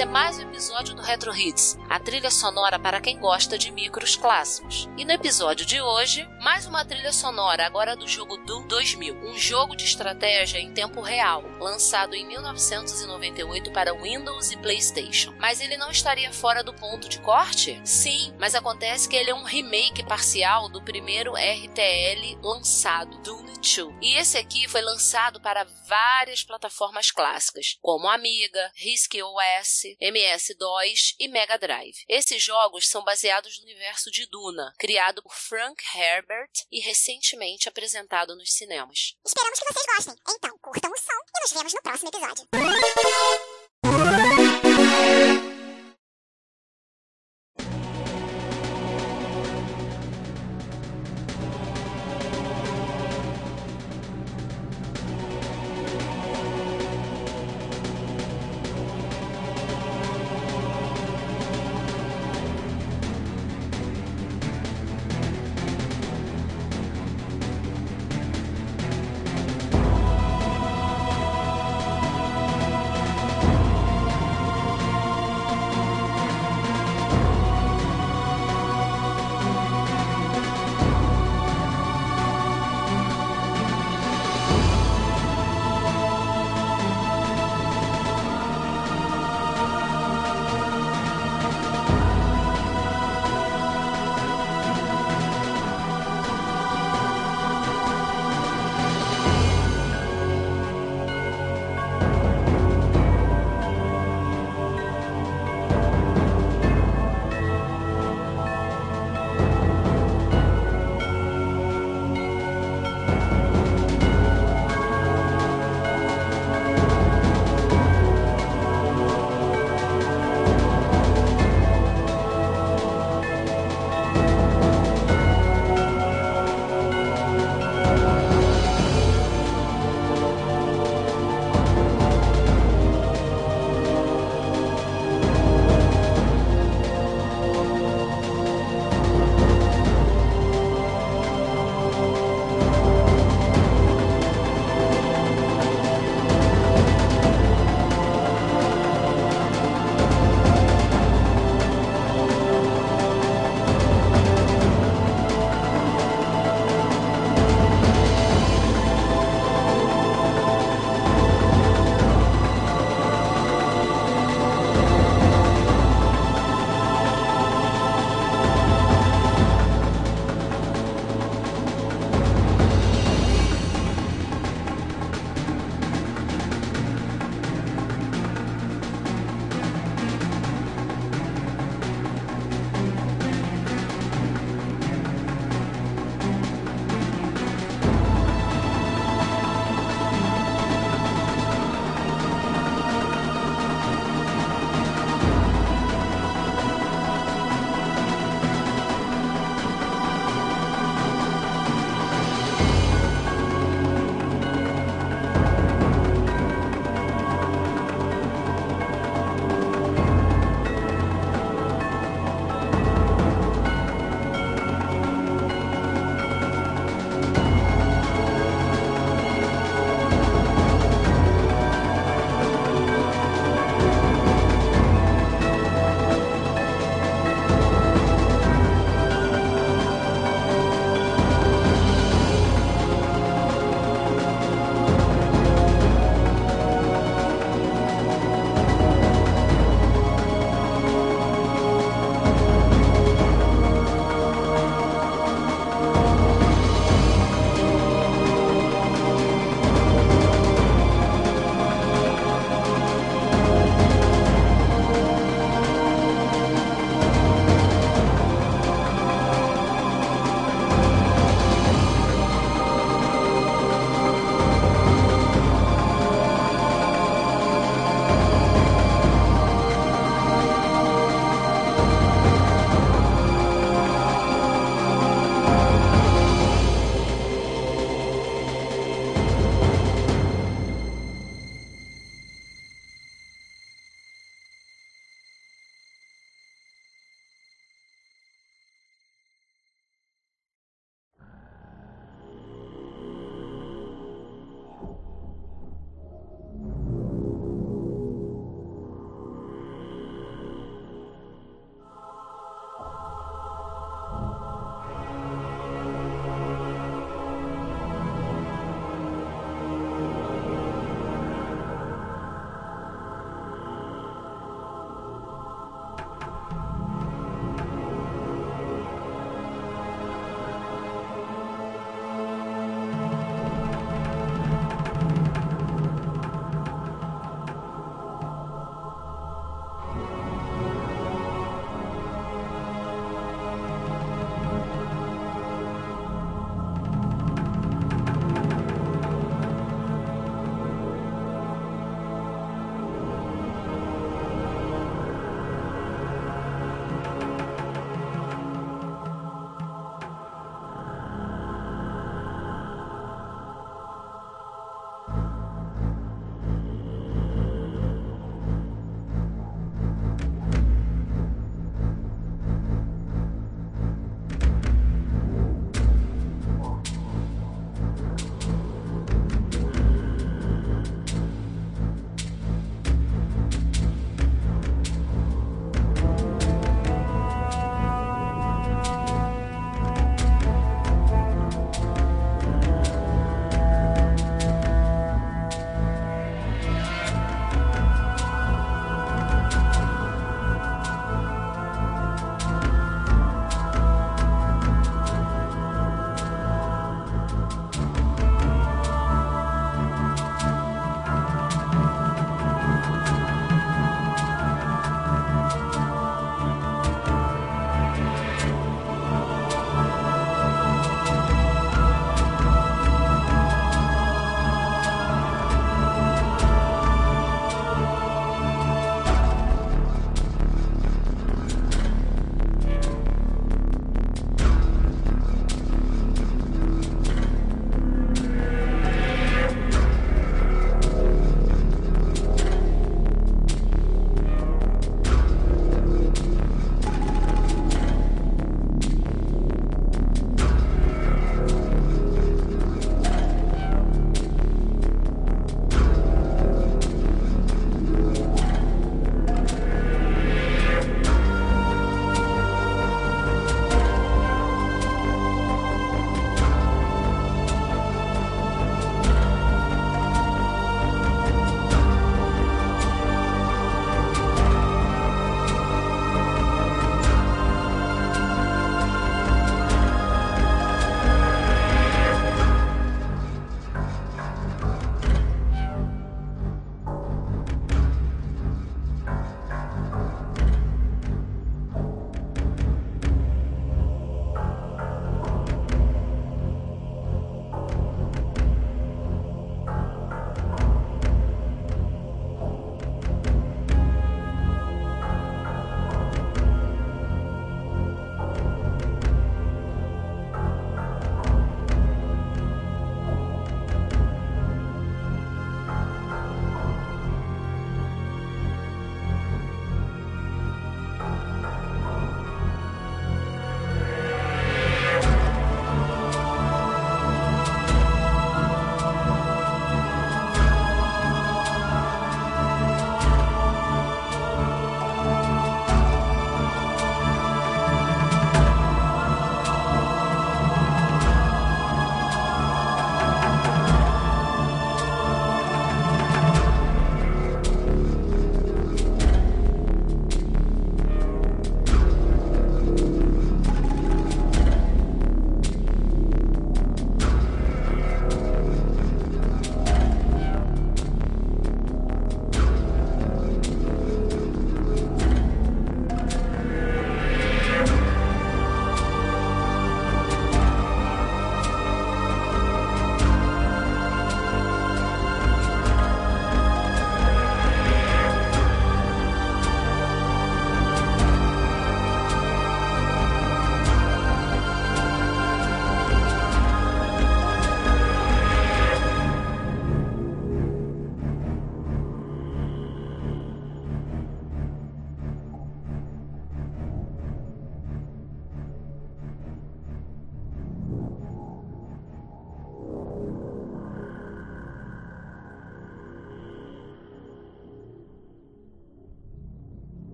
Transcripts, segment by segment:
é mais um episódio Retro Hits, a trilha sonora para quem gosta de micros clássicos. E no episódio de hoje, mais uma trilha sonora agora do jogo Doom 2000, um jogo de estratégia em tempo real, lançado em 1998 para Windows e PlayStation. Mas ele não estaria fora do ponto de corte? Sim, mas acontece que ele é um remake parcial do primeiro RTL lançado, Doom 2. E esse aqui foi lançado para várias plataformas clássicas, como Amiga, RISC-OS, MS-DOS 2 e Mega Drive. Esses jogos são baseados no universo de Duna, criado por Frank Herbert e recentemente apresentado nos cinemas. Esperamos que vocês gostem. Então, curtam o som e nos vemos no próximo episódio.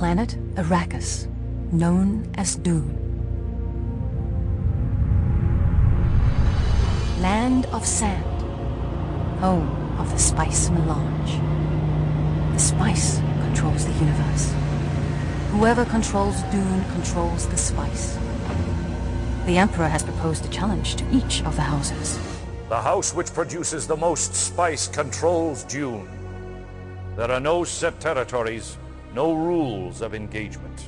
Planet Arrakis, known as Dune. Land of Sand, home of the Spice Melange. The Spice controls the universe. Whoever controls Dune controls the Spice. The Emperor has proposed a challenge to each of the houses. The house which produces the most spice controls Dune. There are no set territories, no rules of engagement.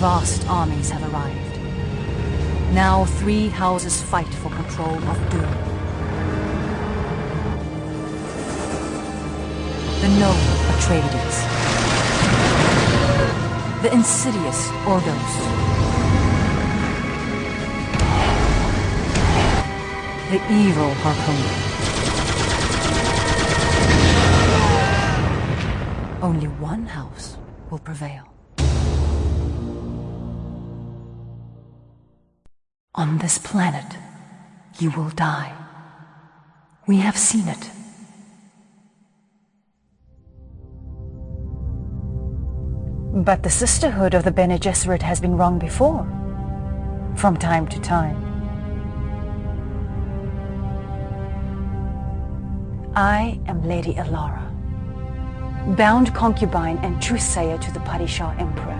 Vast armies have arrived. Now three houses fight for control of Dune. The noble Atreides. The insidious Ordos. The evil Harkonnen. Only one house will prevail. On this planet, you will die. We have seen it. But the Sisterhood of the Bene Gesserit has been wrong before. From time to time. I am Lady Elara, bound concubine and truthsayer to the Padishah Emperor.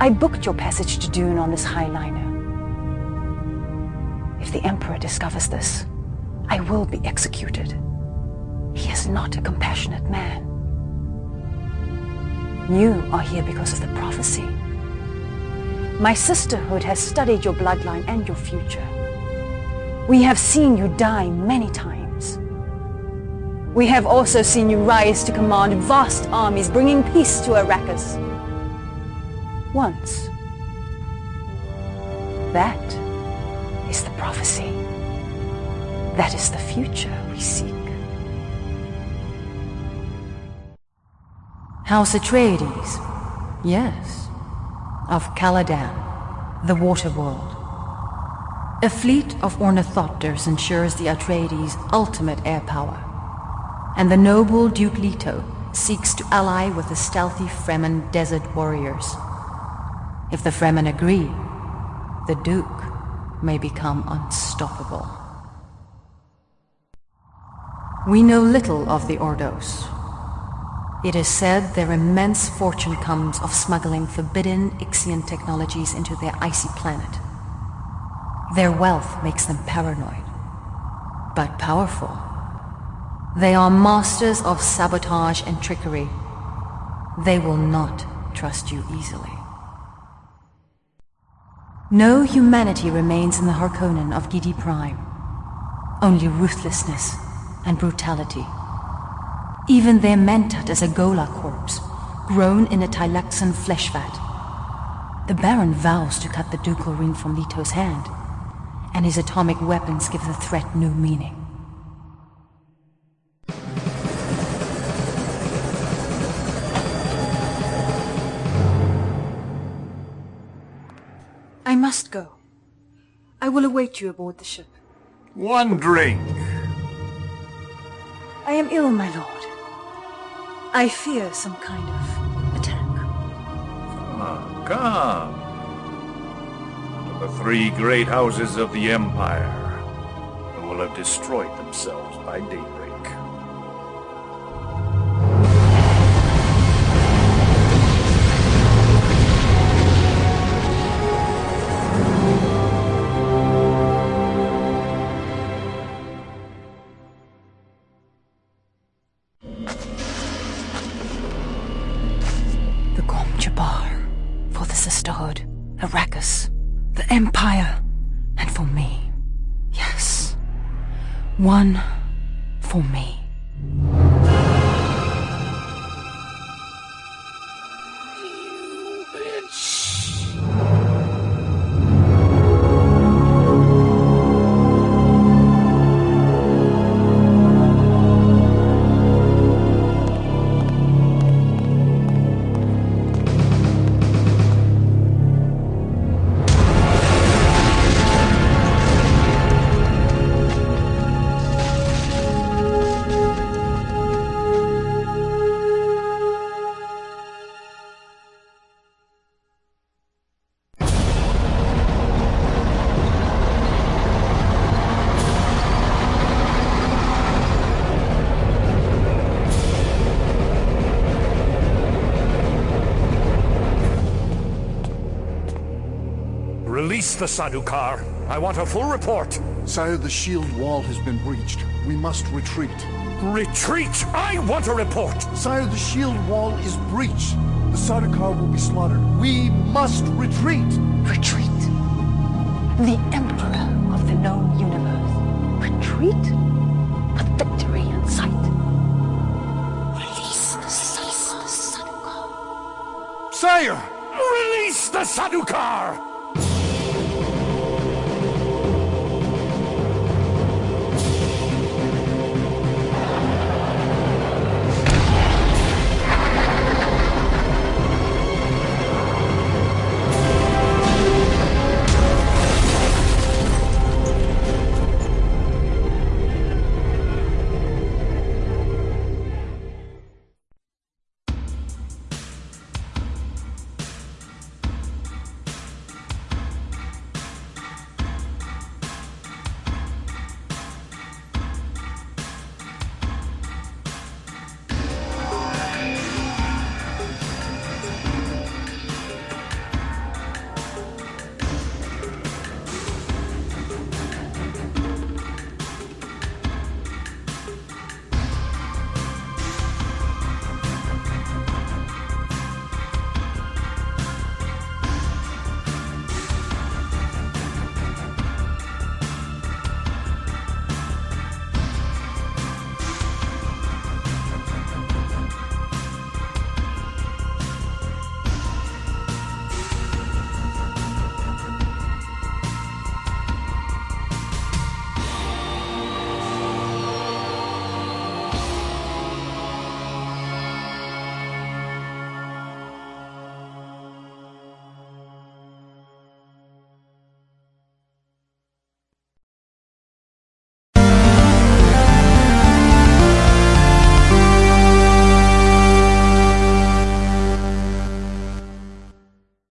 I booked your passage to Dune on this highliner. If the Emperor discovers this, I will be executed. He is not a compassionate man. You are here because of the prophecy. My sisterhood has studied your bloodline and your future. We have seen you die many times. We have also seen you rise to command vast armies bringing peace to Arrakis. Once. That is the prophecy. That is the future we seek. House Atreides. Yes. Of Caladan, the water world. A fleet of ornithopters ensures the Atreides' ultimate air power. And the noble Duke Leto seeks to ally with the stealthy Fremen desert warriors. If the Fremen agree, the Duke may become unstoppable. We know little of the Ordos. It is said their immense fortune comes of smuggling forbidden Ixian technologies into their icy planet. Their wealth makes them paranoid, but powerful. They are masters of sabotage and trickery. They will not trust you easily. No humanity remains in the Harkonnen of Giedi Prime. Only ruthlessness and brutality. Even their mentat is a ghola corpse, grown in a Tleilaxan flesh vat. The Baron vows to cut the ducal ring from Leto's hand, and his atomic weapons give the threat new meaning. Must go. I will await you aboard the ship. One drink. I am ill, my lord. I fear some kind of attack. Ah, come. To the three great houses of the Empire, who will have destroyed themselves by daybreak. One for me. The Sardaukar. I want a full report. Sire, the shield wall has been breached. We must retreat. Retreat! I want a report! Sire, the shield wall is breached. The Sardaukar will be slaughtered. We must retreat! Retreat. The Emperor of the known universe. Retreat? With victory in sight. Release the Sardaukar. Sire! Release the Sardaukar!